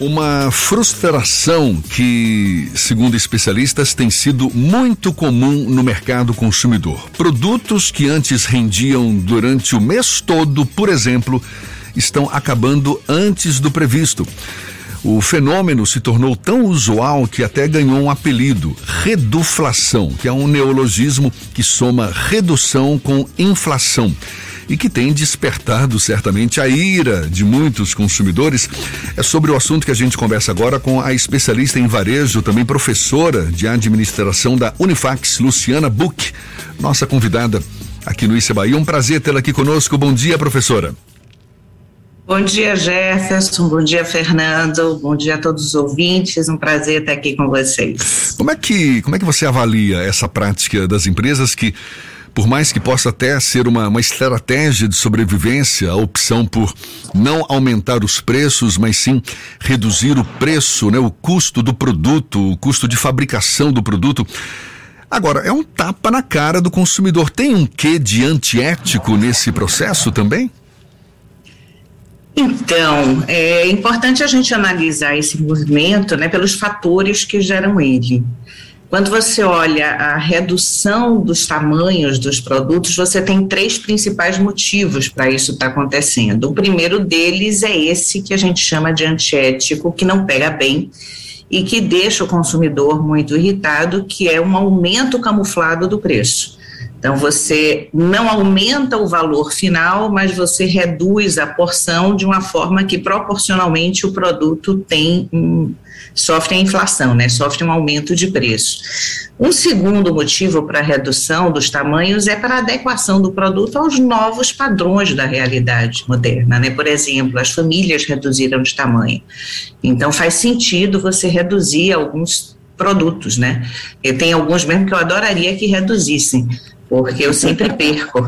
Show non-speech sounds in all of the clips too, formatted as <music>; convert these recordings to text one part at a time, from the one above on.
Uma frustração que, segundo especialistas, tem sido muito comum no mercado consumidor. Produtos que antes rendiam durante o mês todo, por exemplo, estão acabando antes do previsto. O fenômeno se tornou tão usual que até ganhou um apelido, reduflação, que é um neologismo que soma redução com inflação e que tem despertado certamente a ira de muitos consumidores. É sobre o assunto que a gente conversa agora com a especialista em varejo, também professora de administração da Unifax, Luciana Buch, nossa convidada aqui no Issa Bahia. Um prazer tê-la aqui conosco. Bom dia, professora. Bom dia, Jefferson. Bom dia, Fernando. Bom dia a todos os ouvintes. Um prazer estar aqui com vocês. Como é que, como é que você avalia essa prática das empresas que por mais que possa até ser uma, uma estratégia de sobrevivência, a opção por não aumentar os preços, mas sim reduzir o preço, né, o custo do produto, o custo de fabricação do produto. Agora, é um tapa na cara do consumidor. Tem um quê de antiético nesse processo também? Então, é importante a gente analisar esse movimento né, pelos fatores que geram ele. Quando você olha a redução dos tamanhos dos produtos, você tem três principais motivos para isso estar tá acontecendo. O primeiro deles é esse que a gente chama de antiético, que não pega bem e que deixa o consumidor muito irritado, que é um aumento camuflado do preço. Então, você não aumenta o valor final, mas você reduz a porção de uma forma que proporcionalmente o produto tem um, sofre a inflação, né? Sofre um aumento de preço. Um segundo motivo para a redução dos tamanhos é para a adequação do produto aos novos padrões da realidade moderna, né? Por exemplo, as famílias reduziram de tamanho. Então, faz sentido você reduzir alguns produtos, né? E tem alguns mesmo que eu adoraria que reduzissem, porque eu sempre perco.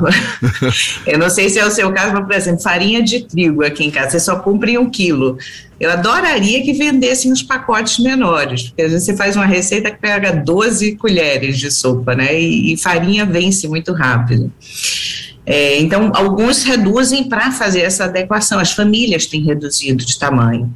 <laughs> eu não sei se é o seu caso, mas, por exemplo, farinha de trigo aqui em casa, você só cumpre um quilo. Eu adoraria que vendessem os pacotes menores, porque às vezes você faz uma receita que pega 12 colheres de sopa, né? E, e farinha vence muito rápido. É, então, alguns reduzem para fazer essa adequação, as famílias têm reduzido de tamanho.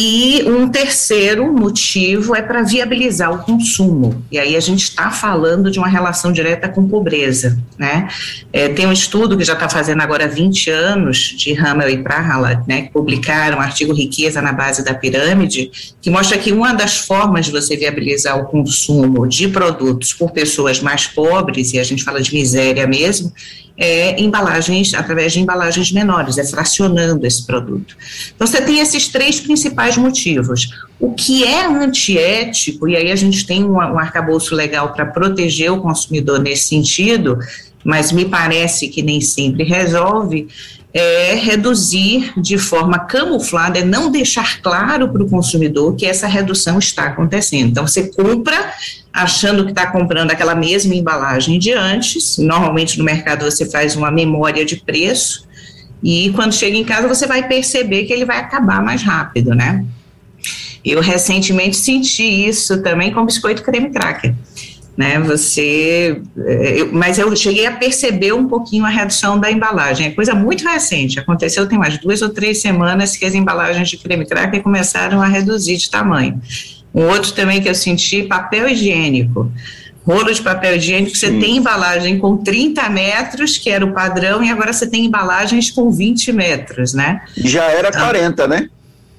E um terceiro motivo é para viabilizar o consumo. E aí a gente está falando de uma relação direta com pobreza. Né? É, tem um estudo que já está fazendo agora 20 anos, de Hamel e Prahala, né, que publicaram o artigo Riqueza na Base da Pirâmide, que mostra que uma das formas de você viabilizar o consumo de produtos por pessoas mais pobres, e a gente fala de miséria mesmo, é embalagens, através de embalagens menores, é fracionando esse produto. Então, você tem esses três principais motivos. O que é antiético, e aí a gente tem um, um arcabouço legal para proteger o consumidor nesse sentido, mas me parece que nem sempre resolve, é reduzir de forma camuflada, é não deixar claro para o consumidor que essa redução está acontecendo. Então, você compra achando que está comprando aquela mesma embalagem de antes, normalmente no mercado você faz uma memória de preço, e quando chega em casa você vai perceber que ele vai acabar mais rápido, né? Eu recentemente senti isso também com biscoito creme cracker né? Você, é, eu, mas eu cheguei a perceber um pouquinho a redução da embalagem. É coisa muito recente. Aconteceu tem umas duas ou três semanas que as embalagens de creme cracker começaram a reduzir de tamanho. Um outro também que eu senti, papel higiênico. Rolo de papel higiênico, você Sim. tem embalagem com 30 metros, que era o padrão, e agora você tem embalagens com 20 metros, né? Já era 40, ah. né?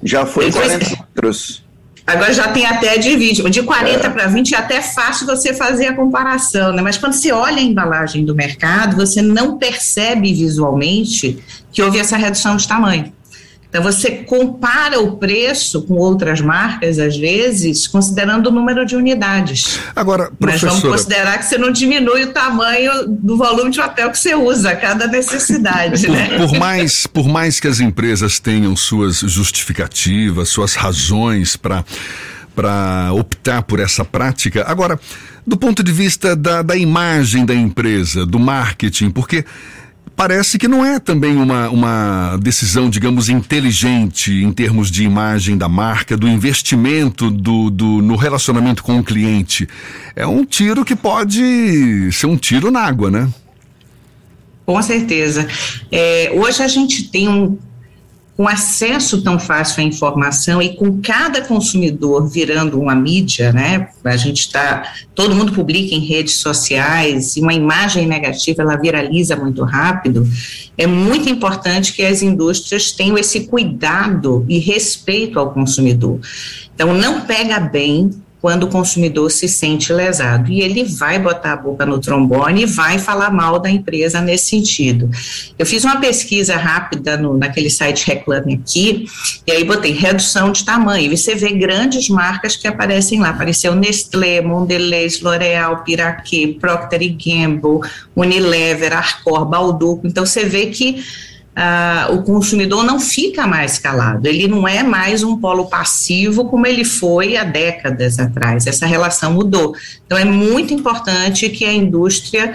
Já foi 40 metros. Agora já tem até de 20, de 40 é. para 20 é até fácil você fazer a comparação, né? Mas quando você olha a embalagem do mercado, você não percebe visualmente que houve essa redução de tamanho. Então, você compara o preço com outras marcas, às vezes, considerando o número de unidades. Agora, professora... Mas vamos considerar que você não diminui o tamanho do volume de papel que você usa, cada necessidade, por, né? Por mais, por mais que as empresas tenham suas justificativas, suas razões para para optar por essa prática. Agora, do ponto de vista da, da imagem da empresa, do marketing, porque parece que não é também uma, uma decisão, digamos, inteligente em termos de imagem da marca, do investimento do, do, no relacionamento com o cliente. É um tiro que pode ser um tiro na água, né? Com certeza. É, hoje a gente tem um com acesso tão fácil à informação e com cada consumidor virando uma mídia, né? A gente está, todo mundo publica em redes sociais e uma imagem negativa ela viraliza muito rápido. É muito importante que as indústrias tenham esse cuidado e respeito ao consumidor. Então, não pega bem quando o consumidor se sente lesado. E ele vai botar a boca no trombone e vai falar mal da empresa nesse sentido. Eu fiz uma pesquisa rápida no, naquele site Reclame Aqui, e aí botei redução de tamanho. E você vê grandes marcas que aparecem lá. Apareceu Nestlé, Mondelez, L'Oréal, Piraquê, Procter Gamble, Unilever, Arcor, Balduco. Então você vê que ah, o consumidor não fica mais calado, ele não é mais um polo passivo como ele foi há décadas atrás. Essa relação mudou. Então, é muito importante que a indústria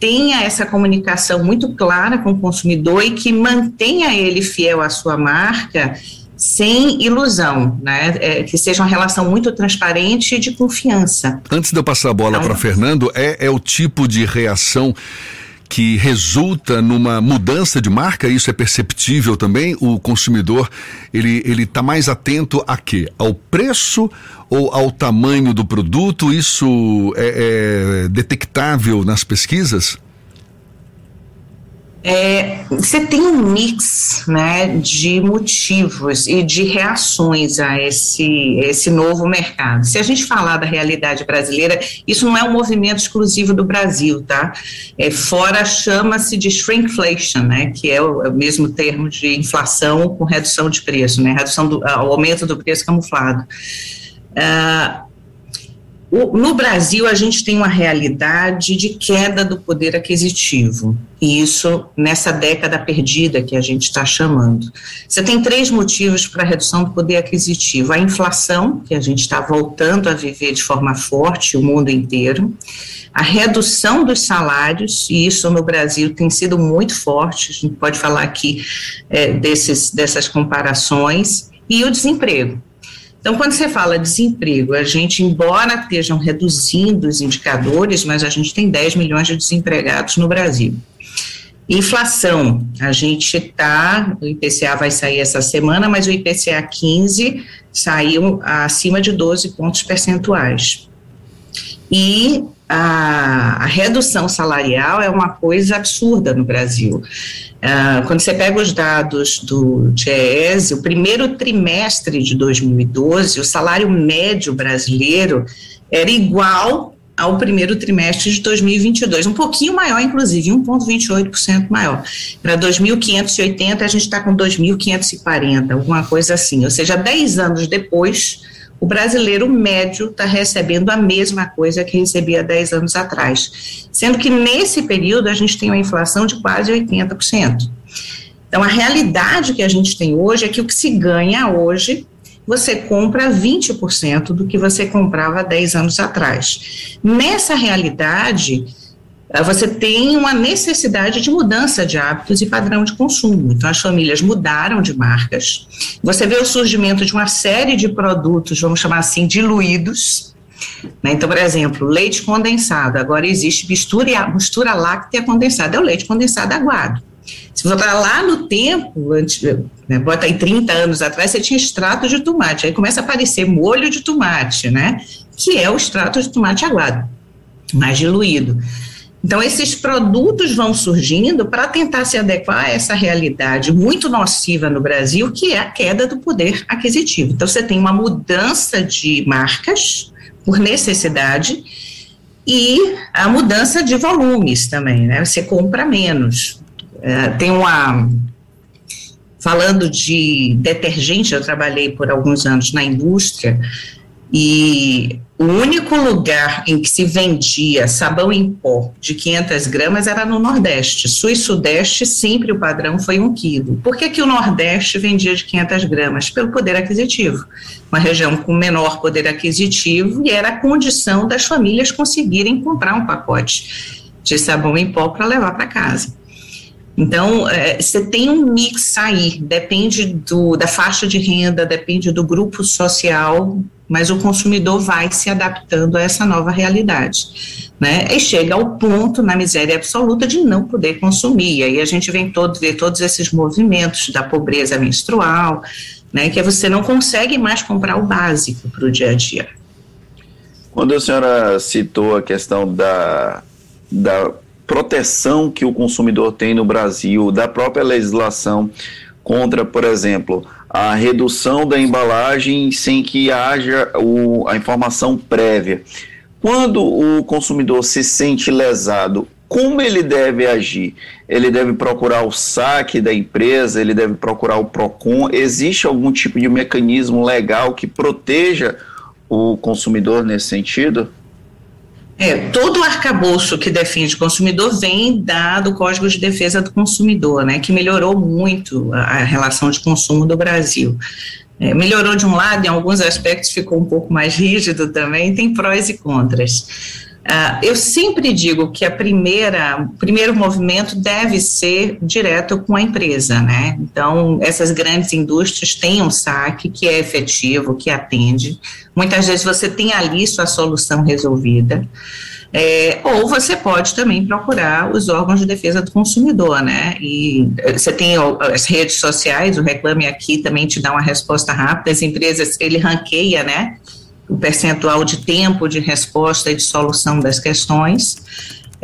tenha essa comunicação muito clara com o consumidor e que mantenha ele fiel à sua marca sem ilusão, né? É, que seja uma relação muito transparente e de confiança. Antes de eu passar a bola então, para Fernando, é, é o tipo de reação que resulta numa mudança de marca, isso é perceptível também. O consumidor ele ele está mais atento a quê? Ao preço ou ao tamanho do produto? Isso é, é detectável nas pesquisas? É, você tem um mix né, de motivos e de reações a esse, esse novo mercado. Se a gente falar da realidade brasileira, isso não é um movimento exclusivo do Brasil, tá? É, fora chama-se de shrinkflation, né, que é o, é o, mesmo termo de inflação com redução de preço, né, redução do aumento do preço camuflado. Uh, no Brasil, a gente tem uma realidade de queda do poder aquisitivo, e isso nessa década perdida que a gente está chamando. Você tem três motivos para a redução do poder aquisitivo: a inflação, que a gente está voltando a viver de forma forte, o mundo inteiro, a redução dos salários, e isso no Brasil tem sido muito forte, a gente pode falar aqui é, desses, dessas comparações, e o desemprego. Então, quando você fala desemprego, a gente, embora estejam reduzindo os indicadores, mas a gente tem 10 milhões de desempregados no Brasil. Inflação, a gente está, o IPCA vai sair essa semana, mas o IPCA 15 saiu acima de 12 pontos percentuais. E a, a redução salarial é uma coisa absurda no Brasil. Uh, quando você pega os dados do DIEESE, o primeiro trimestre de 2012, o salário médio brasileiro era igual ao primeiro trimestre de 2022, um pouquinho maior, inclusive, 1,28% maior. Para 2.580, a gente está com 2.540, alguma coisa assim. Ou seja, 10 anos depois, o brasileiro médio está recebendo a mesma coisa que recebia 10 anos atrás, sendo que nesse período a gente tem uma inflação de quase 80%. Então, a realidade que a gente tem hoje é que o que se ganha hoje você compra 20% do que você comprava 10 anos atrás. Nessa realidade, você tem uma necessidade de mudança de hábitos e padrão de consumo. Então, as famílias mudaram de marcas. Você vê o surgimento de uma série de produtos, vamos chamar assim, diluídos. Né? Então, por exemplo, leite condensado. Agora existe mistura, mistura láctea condensada. É o leite condensado aguado. Se voltar lá no tempo, antes, né, bota aí 30 anos atrás, você tinha extrato de tomate. Aí começa a aparecer molho de tomate, né? Que é o extrato de tomate aguado, mais diluído. Então, esses produtos vão surgindo para tentar se adequar a essa realidade muito nociva no Brasil, que é a queda do poder aquisitivo. Então, você tem uma mudança de marcas por necessidade e a mudança de volumes também, né? Você compra menos. É, tem uma. Falando de detergente, eu trabalhei por alguns anos na indústria e o único lugar em que se vendia sabão em pó de 500 gramas era no Nordeste. Sul e Sudeste, sempre o padrão foi um quilo. Por que, que o Nordeste vendia de 500 gramas? Pelo poder aquisitivo. Uma região com menor poder aquisitivo e era a condição das famílias conseguirem comprar um pacote de sabão em pó para levar para casa. Então, é, você tem um mix aí, depende do, da faixa de renda, depende do grupo social, mas o consumidor vai se adaptando a essa nova realidade. Né? E chega ao ponto, na miséria absoluta, de não poder consumir. E aí a gente vem todo, ver todos esses movimentos da pobreza menstrual, né, que você não consegue mais comprar o básico para o dia a dia. Quando a senhora citou a questão da, da proteção que o consumidor tem no Brasil, da própria legislação contra, por exemplo, a redução da embalagem sem que haja o, a informação prévia. Quando o consumidor se sente lesado, como ele deve agir? Ele deve procurar o saque da empresa, ele deve procurar o PROCON. Existe algum tipo de mecanismo legal que proteja o consumidor nesse sentido? É, todo o arcabouço que defende o consumidor vem da, do Código de Defesa do Consumidor, né, que melhorou muito a, a relação de consumo do Brasil. É, melhorou de um lado, em alguns aspectos ficou um pouco mais rígido também, tem prós e contras. Uh, eu sempre digo que a primeira, o primeiro movimento deve ser direto com a empresa, né? Então, essas grandes indústrias têm um saque que é efetivo, que atende. Muitas vezes você tem ali sua solução resolvida. É, ou você pode também procurar os órgãos de defesa do consumidor, né? E eh, você tem as redes sociais, o Reclame Aqui também te dá uma resposta rápida, as empresas, ele ranqueia, né? O percentual de tempo de resposta e de solução das questões.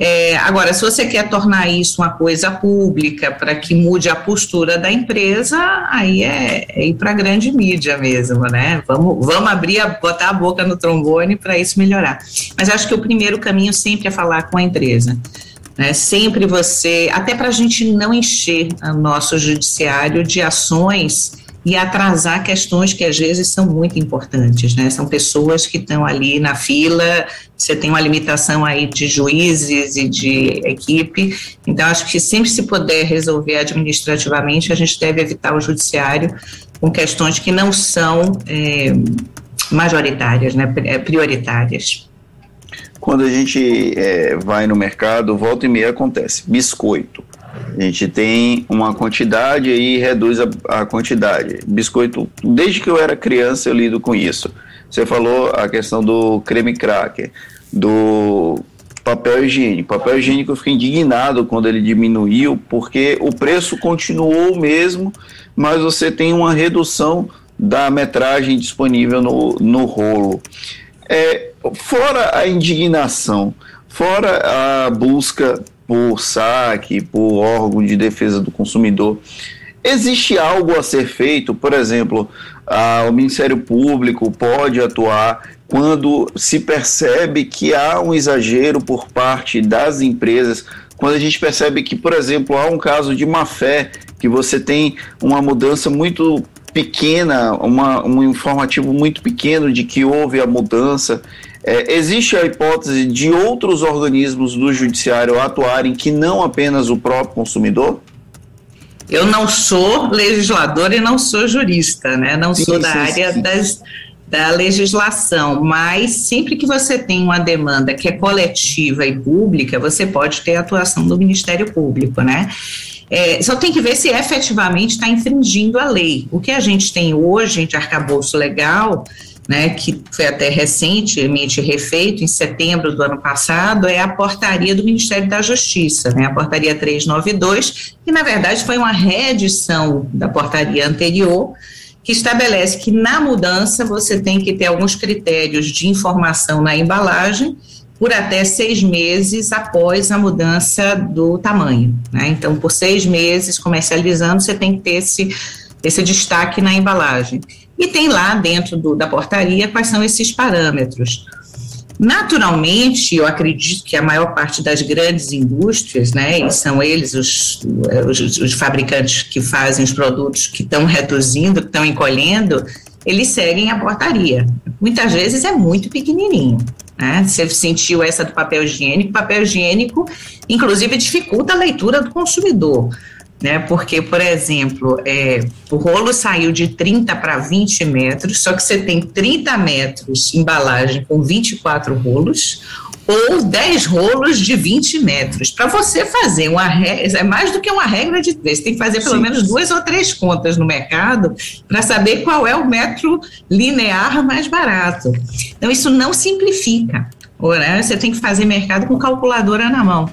É, agora, se você quer tornar isso uma coisa pública para que mude a postura da empresa, aí é, é ir para a grande mídia mesmo, né? Vamos, vamos abrir, a, botar a boca no trombone para isso melhorar. Mas acho que o primeiro caminho sempre é falar com a empresa. Né? Sempre você, até para a gente não encher o nosso judiciário de ações e atrasar questões que às vezes são muito importantes, né? São pessoas que estão ali na fila, você tem uma limitação aí de juízes e de equipe, então acho que sempre se puder resolver administrativamente, a gente deve evitar o judiciário com questões que não são é, majoritárias, né? É, prioritárias. Quando a gente é, vai no mercado, volta e meia acontece biscoito a gente tem uma quantidade e reduz a, a, quantidade. Biscoito, desde que eu era criança eu lido com isso. Você falou a questão do creme cracker, do papel higiênico. Papel higiênico eu fiquei indignado quando ele diminuiu, porque o preço continuou o mesmo, mas você tem uma redução da metragem disponível no, no rolo. É, fora a indignação, fora a busca por saque, por órgão de defesa do consumidor. Existe algo a ser feito, por exemplo, o Ministério Público pode atuar quando se percebe que há um exagero por parte das empresas, quando a gente percebe que, por exemplo, há um caso de má fé, que você tem uma mudança muito pequena, uma, um informativo muito pequeno de que houve a mudança é, existe a hipótese de outros organismos do judiciário atuarem que não apenas o próprio consumidor? Eu não sou legislador e não sou jurista, né? Não sim, sou da sim, área sim. Das, da legislação, mas sempre que você tem uma demanda que é coletiva e pública, você pode ter a atuação do Ministério Público, né? É, só tem que ver se efetivamente está infringindo a lei. O que a gente tem hoje de arcabouço legal né, que foi até recentemente refeito, em setembro do ano passado, é a portaria do Ministério da Justiça, né, a portaria 392, que na verdade foi uma reedição da portaria anterior, que estabelece que na mudança você tem que ter alguns critérios de informação na embalagem por até seis meses após a mudança do tamanho. Né? Então, por seis meses comercializando, você tem que ter esse, esse destaque na embalagem. E tem lá dentro do, da portaria quais são esses parâmetros. Naturalmente, eu acredito que a maior parte das grandes indústrias, né, e são eles os, os, os fabricantes que fazem os produtos que estão reduzindo, que estão encolhendo, eles seguem a portaria. Muitas vezes é muito pequenininho. Né? Você sentiu essa do papel higiênico? Papel higiênico, inclusive, dificulta a leitura do consumidor né? Porque, por exemplo, é, o rolo saiu de 30 para 20 metros, só que você tem 30 metros embalagem com 24 rolos, ou 10 rolos de 20 metros. Para você fazer uma regra, é mais do que uma regra de três, você tem que fazer pelo Sim. menos duas ou três contas no mercado para saber qual é o metro linear mais barato. Então, isso não simplifica. Né? Você tem que fazer mercado com calculadora na mão.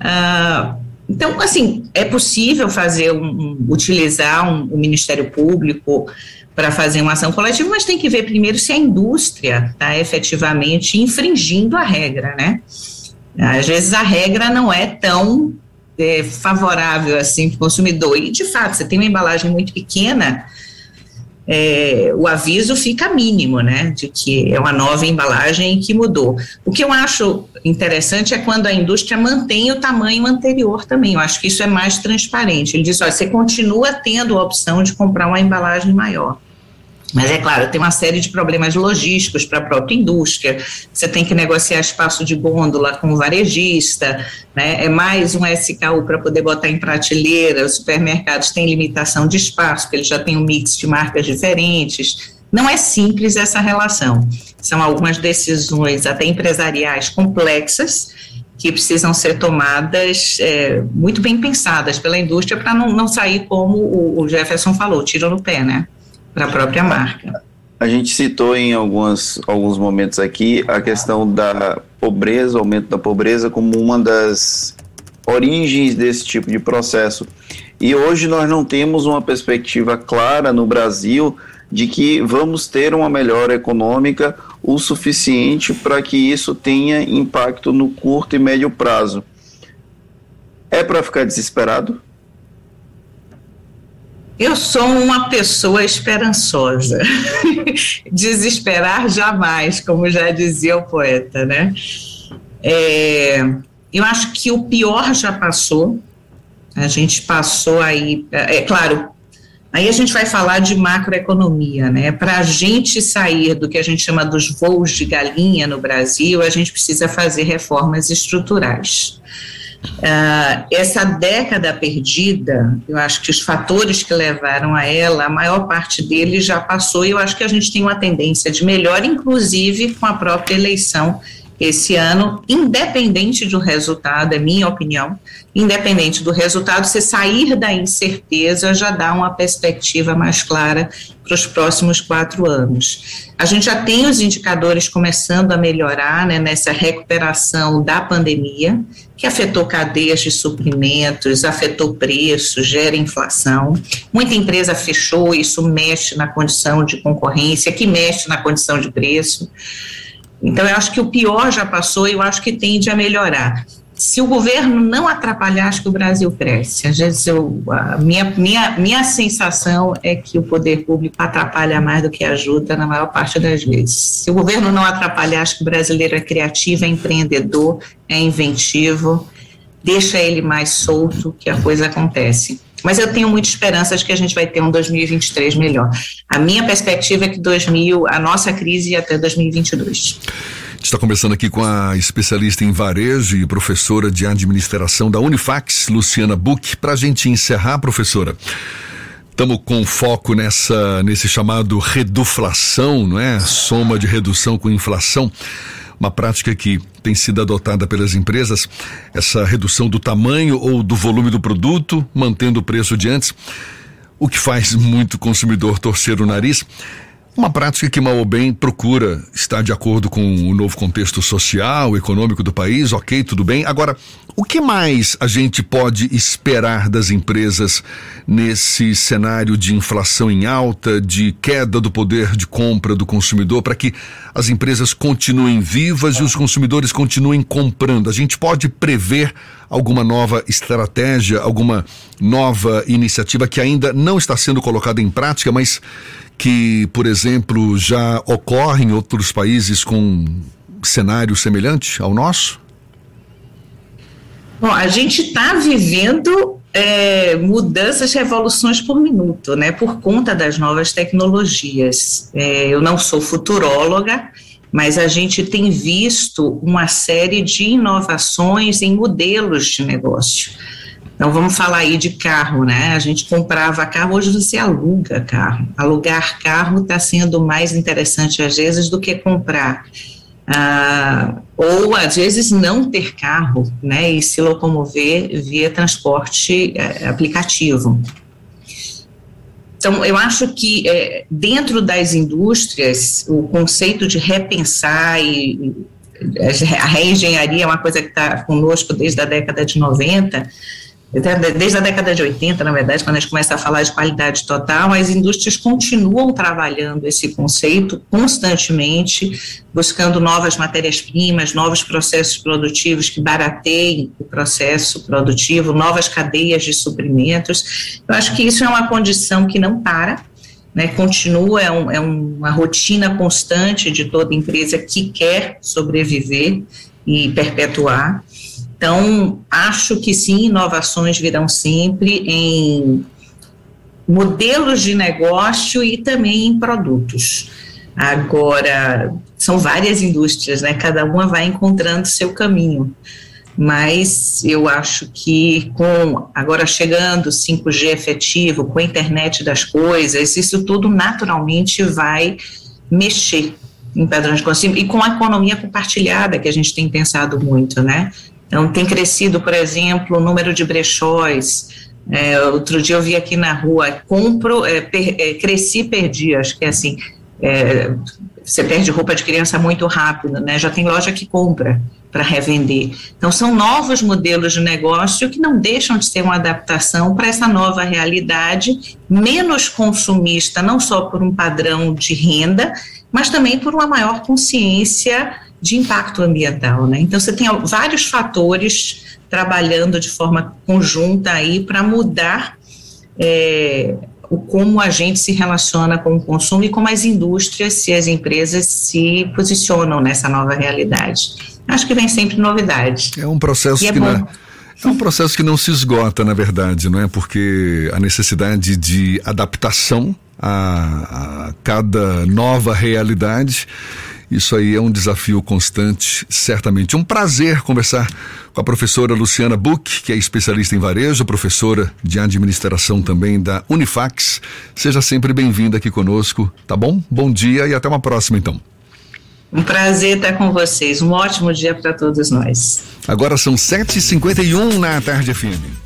Uh, então, assim, é possível fazer um, utilizar um, o Ministério Público para fazer uma ação coletiva, mas tem que ver primeiro se a indústria está efetivamente infringindo a regra, né? Às vezes a regra não é tão é, favorável assim para o consumidor. E, de fato, você tem uma embalagem muito pequena, é, o aviso fica mínimo, né, de que é uma nova embalagem que mudou. O que eu acho interessante é quando a indústria mantém o tamanho anterior também. Eu acho que isso é mais transparente. Ele diz: olha, você continua tendo a opção de comprar uma embalagem maior. Mas é claro, tem uma série de problemas logísticos para a própria indústria. Você tem que negociar espaço de gôndola com o varejista, né? é mais um SKU para poder botar em prateleira. Os supermercados têm limitação de espaço, porque eles já têm um mix de marcas diferentes. Não é simples essa relação. São algumas decisões, até empresariais, complexas, que precisam ser tomadas é, muito bem pensadas pela indústria para não, não sair como o, Jefferson falou, tiro no pé, né? A própria marca. A gente citou em algumas, alguns momentos aqui a questão da pobreza, aumento da pobreza, como uma das origens desse tipo de processo. E hoje nós não temos uma perspectiva clara no Brasil de que vamos ter uma melhora econômica o suficiente para que isso tenha impacto no curto e médio prazo. É para ficar desesperado? Eu sou uma pessoa esperançosa. <laughs> Desesperar jamais, como já dizia o poeta, né? É, eu acho que o pior já passou. A gente passou aí, é, claro, Aí a gente vai falar de macroeconomia, né? Para a gente sair do que a gente chama dos voos de galinha no Brasil, a gente precisa fazer reformas estruturais. Uh, essa década perdida, eu acho que os fatores que levaram a ela, a maior parte deles já passou e eu acho que a gente tem uma tendência de melhor, inclusive com a própria eleição esse ano, independente do resultado, é minha opinião, independente do resultado, você sair da incerteza já dá uma perspectiva mais clara para os próximos quatro anos. A gente já tem os indicadores começando a melhorar né, nessa recuperação da pandemia, que afetou cadeias de suprimentos, afetou preços, gera inflação. Muita empresa fechou, isso mexe na condição de concorrência, que mexe na condição de preço. Então, eu acho que o pior já passou e eu acho que tende a melhorar. Se o governo não atrapalhar, acho que o Brasil cresce. Às vezes, eu, a minha, minha, minha sensação é que o poder público atrapalha mais do que ajuda na maior parte das vezes. Se o governo não atrapalhar, acho que o brasileiro é criativo, é empreendedor, é inventivo, deixa ele mais solto que a coisa acontece. Mas eu tenho muita esperança de que a gente vai ter um 2023 melhor. A minha perspectiva é que 2000, a nossa crise ia até 2022. Está conversando aqui com a especialista em varejo e professora de administração da Unifax, Luciana Buch. Para a gente encerrar, professora, estamos com foco nessa nesse chamado reduflação, não é? Soma de redução com inflação uma prática que tem sido adotada pelas empresas, essa redução do tamanho ou do volume do produto, mantendo o preço de antes, o que faz muito consumidor torcer o nariz. Uma prática que mal ou bem procura estar de acordo com o novo contexto social, econômico do país, ok, tudo bem. Agora, o que mais a gente pode esperar das empresas nesse cenário de inflação em alta, de queda do poder de compra do consumidor, para que as empresas continuem vivas e os consumidores continuem comprando? A gente pode prever alguma nova estratégia, alguma nova iniciativa que ainda não está sendo colocada em prática, mas que, por exemplo, já ocorre em outros países com cenário semelhante ao nosso? Bom, a gente está vivendo é, mudanças, revoluções por minuto, né? Por conta das novas tecnologias. É, eu não sou futuróloga, mas a gente tem visto uma série de inovações em modelos de negócio. Então vamos falar aí de carro, né? A gente comprava carro, hoje você aluga carro. Alugar carro está sendo mais interessante às vezes do que comprar. ah, ou às vezes não ter carro, né, e se locomover via transporte é, aplicativo. Então, eu acho que é, dentro das indústrias, o conceito de repensar e, a reengenharia é uma coisa que está conosco desde a década de 90, desde a década de 80, na verdade, quando a gente começa a falar de qualidade total, as indústrias continuam trabalhando esse conceito constantemente, buscando novas matérias-primas, novos processos produtivos que barateiem o processo produtivo, novas cadeias de suprimentos. Eu acho que isso é uma condição que não para, né, continua, é, um, é uma rotina constante de toda empresa que quer sobreviver e perpetuar. Então, acho que sim, inovações virão sempre em modelos de negócio e também em produtos. Agora, são várias indústrias, né? Cada uma vai encontrando seu caminho. Mas eu acho que com agora chegando 5G efetivo, com a internet das coisas, isso tudo naturalmente vai mexer em padrões de consumo e com a economia compartilhada que a gente tem pensado muito, né? Então, tem crescido, por exemplo, o número de brechóis. É, outro dia eu vi aqui na rua, compro, é, per, é, cresci, perdi, acho que é assim, é, você perde roupa de criança muito rápido, né? Já tem loja que compra para revender. Então, são novos modelos de negócio que não deixam de ser uma adaptação para essa nova realidade, menos consumista, não só por um padrão de renda, mas também por uma maior consciência de impacto ambiental, né? Então você tem vários fatores trabalhando de forma conjunta aí para mudar é, o como a gente se relaciona com o consumo e como as indústrias e as empresas se posicionam nessa nova realidade. Acho que vem sempre novidade. É um processo é que não, é um processo que não se esgota, na verdade, não é? Porque a necessidade de adaptação a, a cada nova realidade isso aí é um desafio constante, certamente. Um prazer conversar com a professora Luciana Buch, que é especialista em varejo, professora de administração também da Unifax. Seja sempre bem-vinda aqui conosco, tá bom? Bom dia e até uma próxima, então. Um prazer estar com vocês. Um ótimo dia para todos nós. Agora são 7h51 na tarde FM.